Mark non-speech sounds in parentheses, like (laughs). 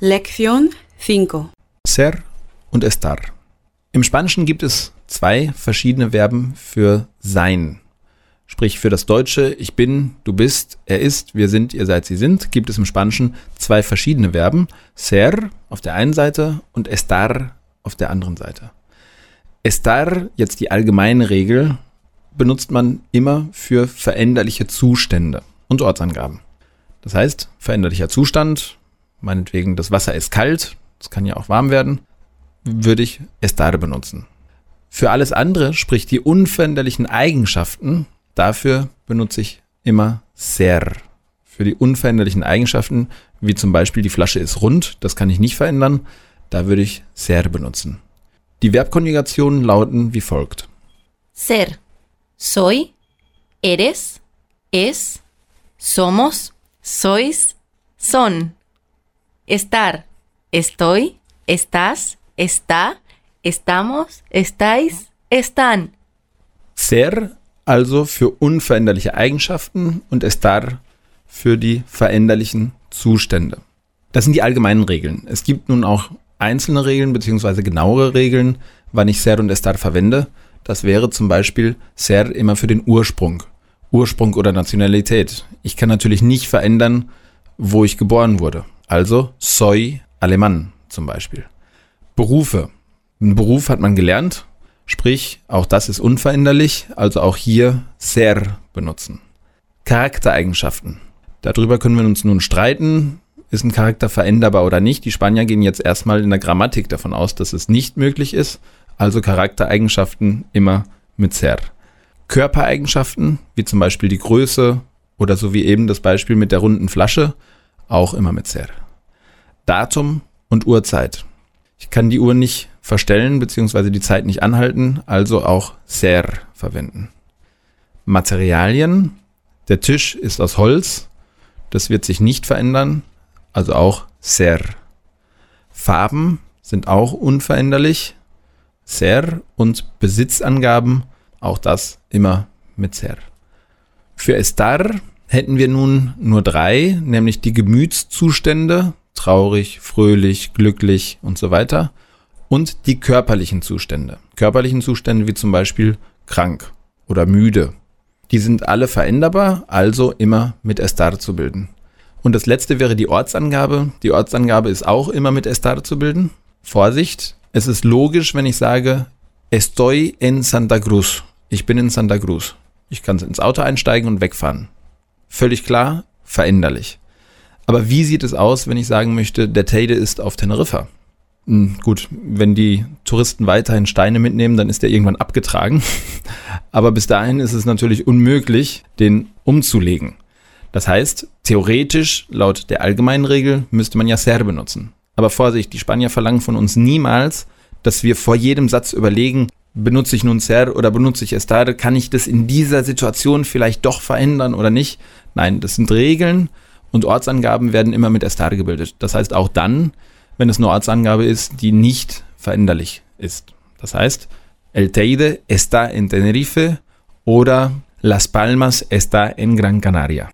Lección 5. Ser und estar. Im Spanischen gibt es zwei verschiedene Verben für sein. Sprich für das Deutsche ich bin, du bist, er ist, wir sind, ihr seid, sie sind, gibt es im Spanischen zwei verschiedene Verben. Ser auf der einen Seite und estar auf der anderen Seite. Estar, jetzt die allgemeine Regel, benutzt man immer für veränderliche Zustände und Ortsangaben. Das heißt, veränderlicher Zustand, meinetwegen das Wasser ist kalt, es kann ja auch warm werden, würde ich estar benutzen. Für alles andere, sprich die unveränderlichen Eigenschaften, dafür benutze ich immer ser. Für die unveränderlichen Eigenschaften, wie zum Beispiel die Flasche ist rund, das kann ich nicht verändern, da würde ich ser benutzen. Die Verbkonjugationen lauten wie folgt. Ser. Soy, eres, es, somos, sois, son. Estar. Estoy, estás, está, estamos, estáis, están. Ser also für unveränderliche Eigenschaften und estar für die veränderlichen Zustände. Das sind die allgemeinen Regeln. Es gibt nun auch einzelne Regeln bzw. genauere Regeln, wann ich ser und estar verwende. Das wäre zum Beispiel ser immer für den Ursprung. Ursprung oder Nationalität. Ich kann natürlich nicht verändern, wo ich geboren wurde. Also soy alemán zum Beispiel. Berufe. Ein Beruf hat man gelernt, sprich, auch das ist unveränderlich, also auch hier ser benutzen. Charaktereigenschaften. Darüber können wir uns nun streiten. Ist ein Charakter veränderbar oder nicht? Die Spanier gehen jetzt erstmal in der Grammatik davon aus, dass es nicht möglich ist. Also Charaktereigenschaften immer mit ser. Körpereigenschaften, wie zum Beispiel die Größe oder so wie eben das Beispiel mit der runden Flasche, auch immer mit ser. Datum und Uhrzeit. Ich kann die Uhr nicht verstellen bzw. die Zeit nicht anhalten, also auch ser verwenden. Materialien. Der Tisch ist aus Holz. Das wird sich nicht verändern, also auch ser. Farben sind auch unveränderlich. Ser und Besitzangaben, auch das immer mit ser. Für estar hätten wir nun nur drei, nämlich die Gemütszustände, traurig, fröhlich, glücklich und so weiter, und die körperlichen Zustände. Körperlichen Zustände wie zum Beispiel krank oder müde. Die sind alle veränderbar, also immer mit estar zu bilden. Und das letzte wäre die Ortsangabe. Die Ortsangabe ist auch immer mit estar zu bilden. Vorsicht, es ist logisch, wenn ich sage, estoy en Santa Cruz. Ich bin in Santa Cruz. Ich kann ins Auto einsteigen und wegfahren. Völlig klar, veränderlich. Aber wie sieht es aus, wenn ich sagen möchte, der Teide ist auf Teneriffa? Hm, gut, wenn die Touristen weiterhin Steine mitnehmen, dann ist der irgendwann abgetragen. (laughs) Aber bis dahin ist es natürlich unmöglich, den umzulegen. Das heißt, theoretisch, laut der allgemeinen Regel, müsste man ja ser benutzen. Aber Vorsicht, die Spanier verlangen von uns niemals, dass wir vor jedem Satz überlegen, benutze ich nun ser oder benutze ich estar, kann ich das in dieser Situation vielleicht doch verändern oder nicht? Nein, das sind Regeln und Ortsangaben werden immer mit estar gebildet. Das heißt auch dann, wenn es eine Ortsangabe ist, die nicht veränderlich ist. Das heißt, El Teide está en Tenerife oder Las Palmas está en Gran Canaria.